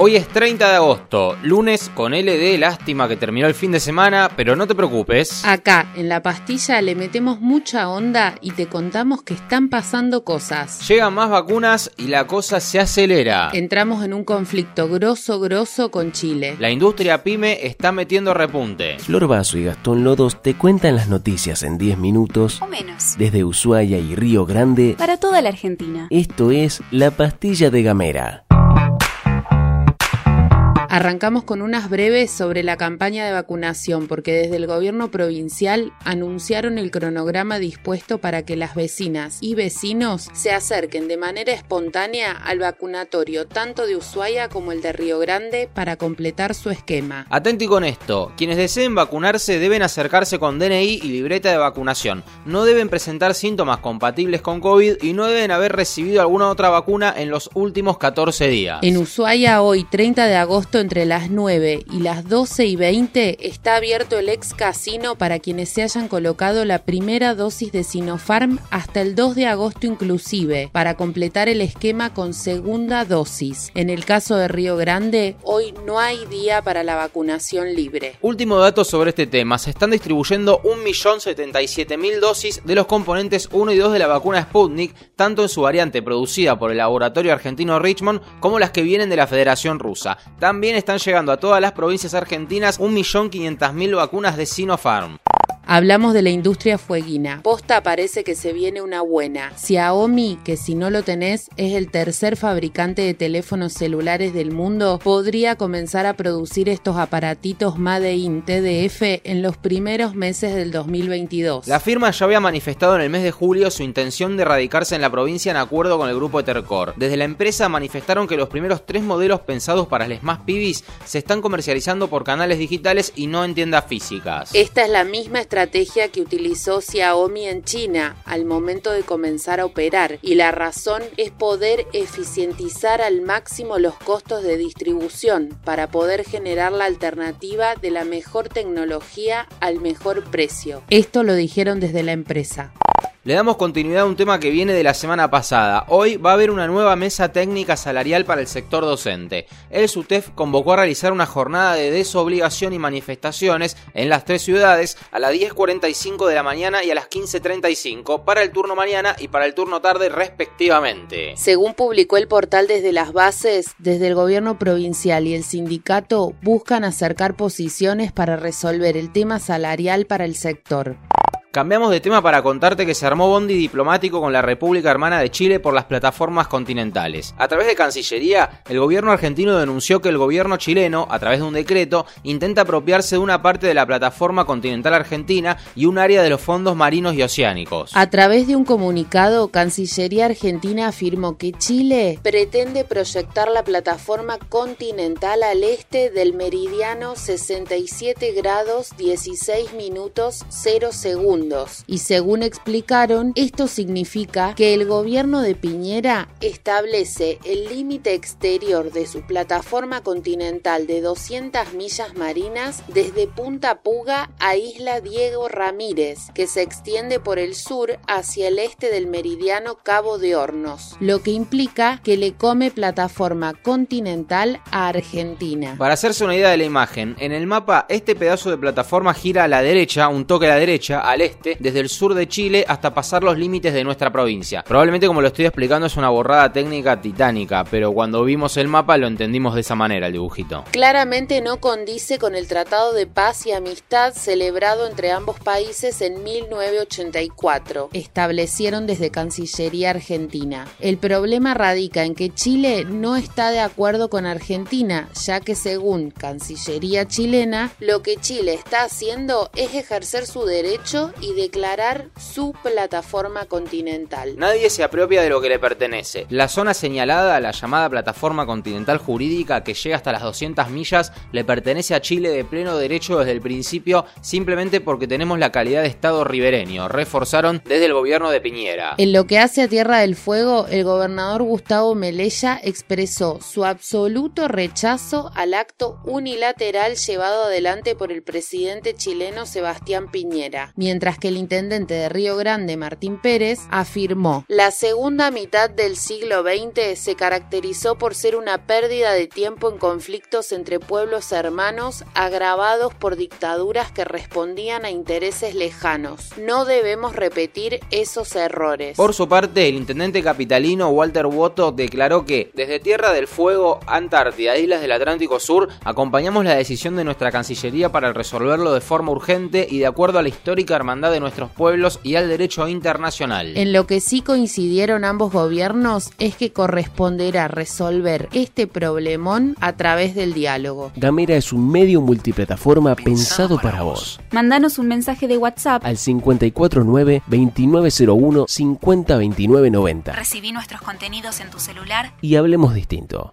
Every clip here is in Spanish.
Hoy es 30 de agosto, lunes con LD, lástima que terminó el fin de semana, pero no te preocupes. Acá, en la pastilla, le metemos mucha onda y te contamos que están pasando cosas. Llegan más vacunas y la cosa se acelera. Entramos en un conflicto grosso, grosso con Chile. La industria pyme está metiendo repunte. Flor Vaso y Gastón Lodos te cuentan las noticias en 10 minutos O menos. desde Ushuaia y Río Grande. Para toda la Argentina. Esto es La Pastilla de Gamera. Arrancamos con unas breves sobre la campaña de vacunación, porque desde el gobierno provincial anunciaron el cronograma dispuesto para que las vecinas y vecinos se acerquen de manera espontánea al vacunatorio tanto de Ushuaia como el de Río Grande para completar su esquema. Atenti con esto, quienes deseen vacunarse deben acercarse con DNI y libreta de vacunación. No deben presentar síntomas compatibles con COVID y no deben haber recibido alguna otra vacuna en los últimos 14 días. En Ushuaia hoy, 30 de agosto, entre las 9 y las 12 y 20, está abierto el ex casino para quienes se hayan colocado la primera dosis de Sinopharm hasta el 2 de agosto inclusive, para completar el esquema con segunda dosis. En el caso de Río Grande, hoy no hay día para la vacunación libre. Último dato sobre este tema, se están distribuyendo 1.077.000 dosis de los componentes 1 y 2 de la vacuna Sputnik, tanto en su variante producida por el laboratorio argentino Richmond como las que vienen de la Federación Rusa. También están llegando a todas las provincias argentinas 1.500.000 vacunas de Sinopharm. Hablamos de la industria fueguina. Posta parece que se viene una buena. Xiaomi, que si no lo tenés es el tercer fabricante de teléfonos celulares del mundo, podría comenzar a producir estos aparatitos Made in TDF en los primeros meses del 2022. La firma ya había manifestado en el mes de julio su intención de radicarse en la provincia en acuerdo con el grupo Ethercore. Desde la empresa manifestaron que los primeros tres modelos pensados para las más pibis se están comercializando por canales digitales y no en tiendas físicas. Esta es la misma estrategia que utilizó Xiaomi en China al momento de comenzar a operar y la razón es poder eficientizar al máximo los costos de distribución para poder generar la alternativa de la mejor tecnología al mejor precio. Esto lo dijeron desde la empresa. Le damos continuidad a un tema que viene de la semana pasada. Hoy va a haber una nueva mesa técnica salarial para el sector docente. El SUTEF convocó a realizar una jornada de desobligación y manifestaciones en las tres ciudades a las 10.45 de la mañana y a las 15.35 para el turno mañana y para el turno tarde respectivamente. Según publicó el portal desde las bases, desde el gobierno provincial y el sindicato buscan acercar posiciones para resolver el tema salarial para el sector. Cambiamos de tema para contarte que se armó bondi diplomático con la República Hermana de Chile por las plataformas continentales. A través de Cancillería, el gobierno argentino denunció que el gobierno chileno, a través de un decreto, intenta apropiarse de una parte de la plataforma continental argentina y un área de los fondos marinos y oceánicos. A través de un comunicado, Cancillería Argentina afirmó que Chile pretende proyectar la plataforma continental al este del meridiano 67 grados 16 minutos 0 segundos y según explicaron, esto significa que el gobierno de Piñera establece el límite exterior de su plataforma continental de 200 millas marinas desde Punta Puga a Isla Diego Ramírez, que se extiende por el sur hacia el este del meridiano Cabo de Hornos, lo que implica que le come plataforma continental a Argentina. Para hacerse una idea de la imagen, en el mapa este pedazo de plataforma gira a la derecha, un toque a la derecha, al este, desde el sur de Chile hasta pasar los límites de nuestra provincia. Probablemente como lo estoy explicando es una borrada técnica titánica, pero cuando vimos el mapa lo entendimos de esa manera el dibujito. Claramente no condice con el Tratado de Paz y Amistad celebrado entre ambos países en 1984, establecieron desde Cancillería Argentina. El problema radica en que Chile no está de acuerdo con Argentina, ya que según Cancillería chilena, lo que Chile está haciendo es ejercer su derecho y declarar su plataforma continental. Nadie se apropia de lo que le pertenece. La zona señalada, la llamada plataforma continental jurídica que llega hasta las 200 millas, le pertenece a Chile de pleno derecho desde el principio simplemente porque tenemos la calidad de Estado ribereño, reforzaron desde el gobierno de Piñera. En lo que hace a Tierra del Fuego, el gobernador Gustavo Melella expresó su absoluto rechazo al acto unilateral llevado adelante por el presidente chileno Sebastián Piñera, mientras que el intendente de Río Grande, Martín Pérez, afirmó, la segunda mitad del siglo XX se caracterizó por ser una pérdida de tiempo en conflictos entre pueblos hermanos agravados por dictaduras que respondían a intereses lejanos. No debemos repetir esos errores. Por su parte, el intendente capitalino Walter Woto declaró que desde Tierra del Fuego, Antártida Islas del Atlántico Sur acompañamos la decisión de nuestra Cancillería para resolverlo de forma urgente y de acuerdo a la histórica hermandad de nuestros pueblos y al derecho internacional. En lo que sí coincidieron ambos gobiernos es que corresponderá resolver este problemón a través del diálogo. Gamera es un medio multiplataforma pensado para vos. Mándanos un mensaje de WhatsApp Al 549-2901-502990 Recibí nuestros contenidos en tu celular. y hablemos distinto.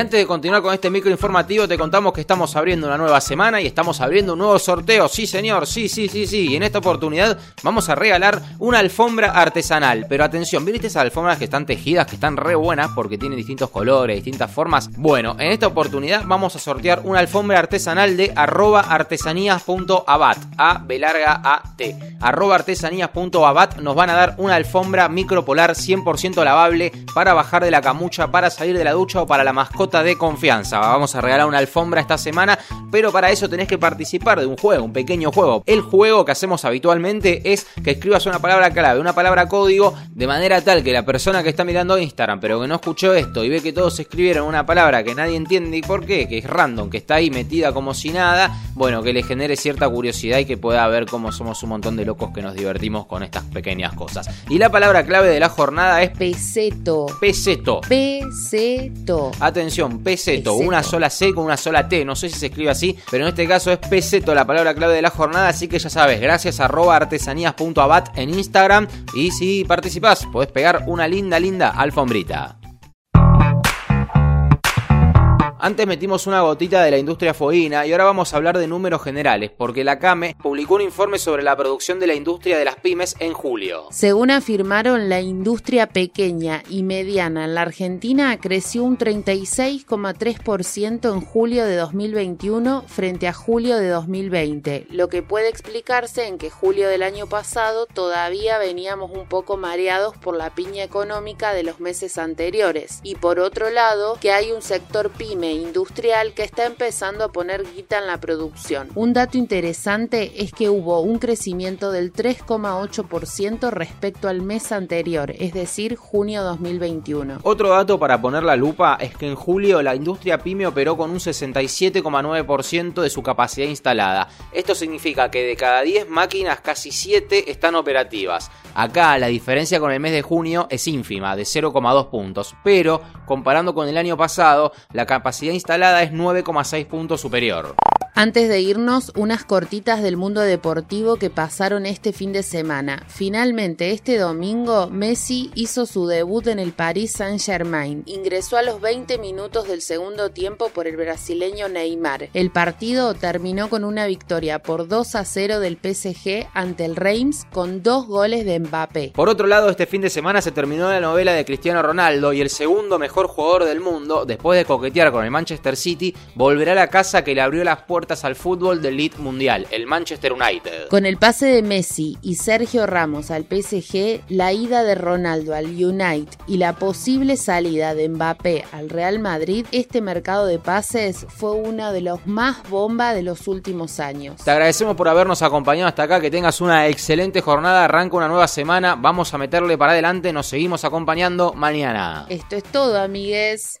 Antes de continuar con este micro informativo, te contamos que estamos abriendo una nueva semana y estamos abriendo un nuevo sorteo. Sí, señor, sí, sí, sí, sí. Y en esta oportunidad vamos a regalar una alfombra artesanal. Pero atención, ¿viste esas alfombras que están tejidas, que están re buenas porque tienen distintos colores, distintas formas? Bueno, en esta oportunidad vamos a sortear una alfombra artesanal de arroba artesanías.abat. A, B larga, A, T. Arroba artesanías.abat nos van a dar una alfombra micropolar 100% lavable para bajar de la camucha, para salir de la ducha o para la mascota de confianza. Vamos a regalar una alfombra esta semana, pero para eso tenés que participar de un juego, un pequeño juego. El juego que hacemos habitualmente es que escribas una palabra clave, una palabra código, de manera tal que la persona que está mirando Instagram, pero que no escuchó esto y ve que todos escribieron una palabra que nadie entiende y por qué, que es random, que está ahí metida como si nada, bueno, que le genere cierta curiosidad y que pueda ver cómo somos un montón de locos que nos divertimos con estas pequeñas cosas. Y la palabra clave de la jornada es Peseto. peseto. Peseto. Atención, peseto, Peseto. una sola C con una sola T, no sé si se escribe así, pero en este caso es peseto la palabra clave de la jornada, así que ya sabes, gracias arroba artesanías.abat en Instagram y si participás podés pegar una linda, linda alfombrita. Antes metimos una gotita de la industria foína y ahora vamos a hablar de números generales, porque la CAME publicó un informe sobre la producción de la industria de las pymes en julio. Según afirmaron, la industria pequeña y mediana en la Argentina creció un 36,3% en julio de 2021 frente a julio de 2020, lo que puede explicarse en que julio del año pasado todavía veníamos un poco mareados por la piña económica de los meses anteriores, y por otro lado que hay un sector pyme industrial que está empezando a poner guita en la producción. Un dato interesante es que hubo un crecimiento del 3,8% respecto al mes anterior, es decir, junio 2021. Otro dato para poner la lupa es que en julio la industria pyme operó con un 67,9% de su capacidad instalada. Esto significa que de cada 10 máquinas casi 7 están operativas. Acá la diferencia con el mes de junio es ínfima, de 0,2 puntos, pero comparando con el año pasado, la capacidad instalada es 9,6 puntos superior. Antes de irnos, unas cortitas del mundo deportivo que pasaron este fin de semana. Finalmente, este domingo, Messi hizo su debut en el Paris Saint-Germain. Ingresó a los 20 minutos del segundo tiempo por el brasileño Neymar. El partido terminó con una victoria por 2 a 0 del PSG ante el Reims con dos goles de Mbappé. Por otro lado, este fin de semana se terminó la novela de Cristiano Ronaldo y el segundo mejor jugador del mundo, después de coquetear con el Manchester City, volverá a la casa que le abrió las puertas al fútbol del League Mundial, el Manchester United. Con el pase de Messi y Sergio Ramos al PSG, la ida de Ronaldo al United y la posible salida de Mbappé al Real Madrid, este mercado de pases fue uno de los más bomba de los últimos años. Te agradecemos por habernos acompañado hasta acá, que tengas una excelente jornada, arranca una nueva semana, vamos a meterle para adelante, nos seguimos acompañando mañana. Esto es todo, amigues.